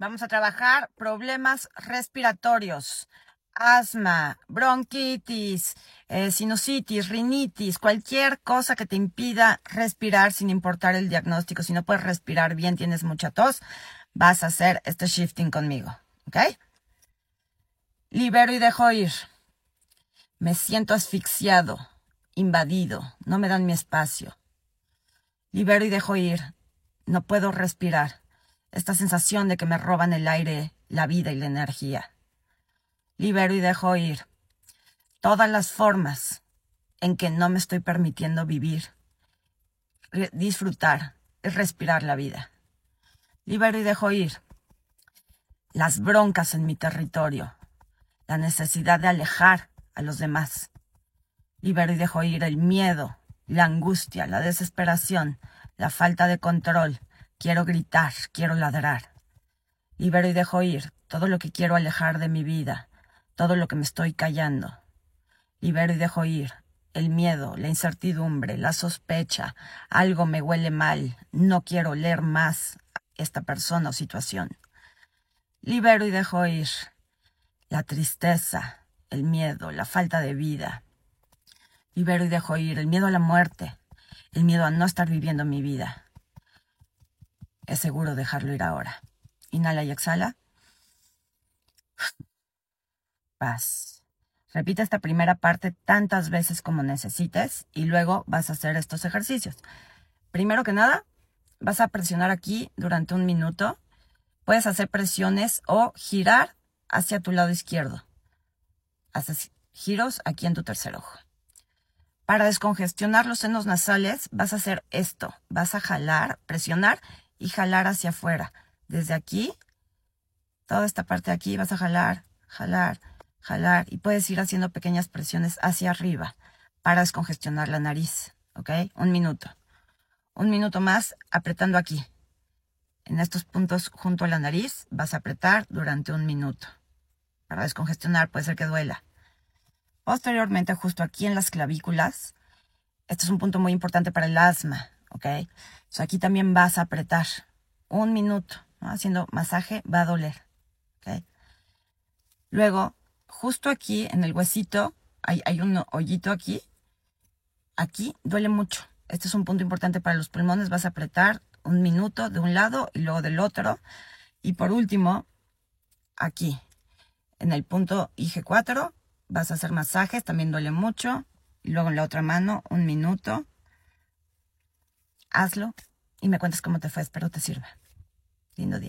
Vamos a trabajar problemas respiratorios, asma, bronquitis, eh, sinusitis, rinitis, cualquier cosa que te impida respirar sin importar el diagnóstico. Si no puedes respirar bien, tienes mucha tos, vas a hacer este shifting conmigo. ¿Ok? Libero y dejo ir. Me siento asfixiado, invadido, no me dan mi espacio. Libero y dejo ir. No puedo respirar. Esta sensación de que me roban el aire, la vida y la energía. Libero y dejo ir. Todas las formas en que no me estoy permitiendo vivir, disfrutar respirar la vida. Libero y dejo ir. Las broncas en mi territorio, la necesidad de alejar a los demás. Libero y dejo ir el miedo, la angustia, la desesperación, la falta de control. Quiero gritar, quiero ladrar. Libero y dejo ir todo lo que quiero alejar de mi vida, todo lo que me estoy callando. Libero y dejo ir el miedo, la incertidumbre, la sospecha, algo me huele mal, no quiero leer más esta persona o situación. Libero y dejo ir la tristeza, el miedo, la falta de vida. Libero y dejo ir el miedo a la muerte, el miedo a no estar viviendo mi vida. Es seguro dejarlo ir ahora. Inhala y exhala. Paz. Repite esta primera parte tantas veces como necesites y luego vas a hacer estos ejercicios. Primero que nada, vas a presionar aquí durante un minuto. Puedes hacer presiones o girar hacia tu lado izquierdo. Haces giros aquí en tu tercer ojo. Para descongestionar los senos nasales vas a hacer esto. Vas a jalar, presionar y jalar hacia afuera. Desde aquí, toda esta parte de aquí vas a jalar, jalar, jalar y puedes ir haciendo pequeñas presiones hacia arriba para descongestionar la nariz. ¿Ok? Un minuto. Un minuto más apretando aquí. En estos puntos junto a la nariz vas a apretar durante un minuto. Para descongestionar puede ser que duela. Posteriormente, justo aquí en las clavículas, este es un punto muy importante para el asma, ¿ok? aquí también vas a apretar un minuto, haciendo masaje, va a doler. Luego, justo aquí en el huesito, hay, hay un hoyito aquí, aquí duele mucho. Este es un punto importante para los pulmones, vas a apretar un minuto de un lado y luego del otro. Y por último, aquí, en el punto IG4, Vas a hacer masajes, también duele mucho. Y luego en la otra mano, un minuto. Hazlo y me cuentas cómo te fue. Espero te sirva. Lindo día.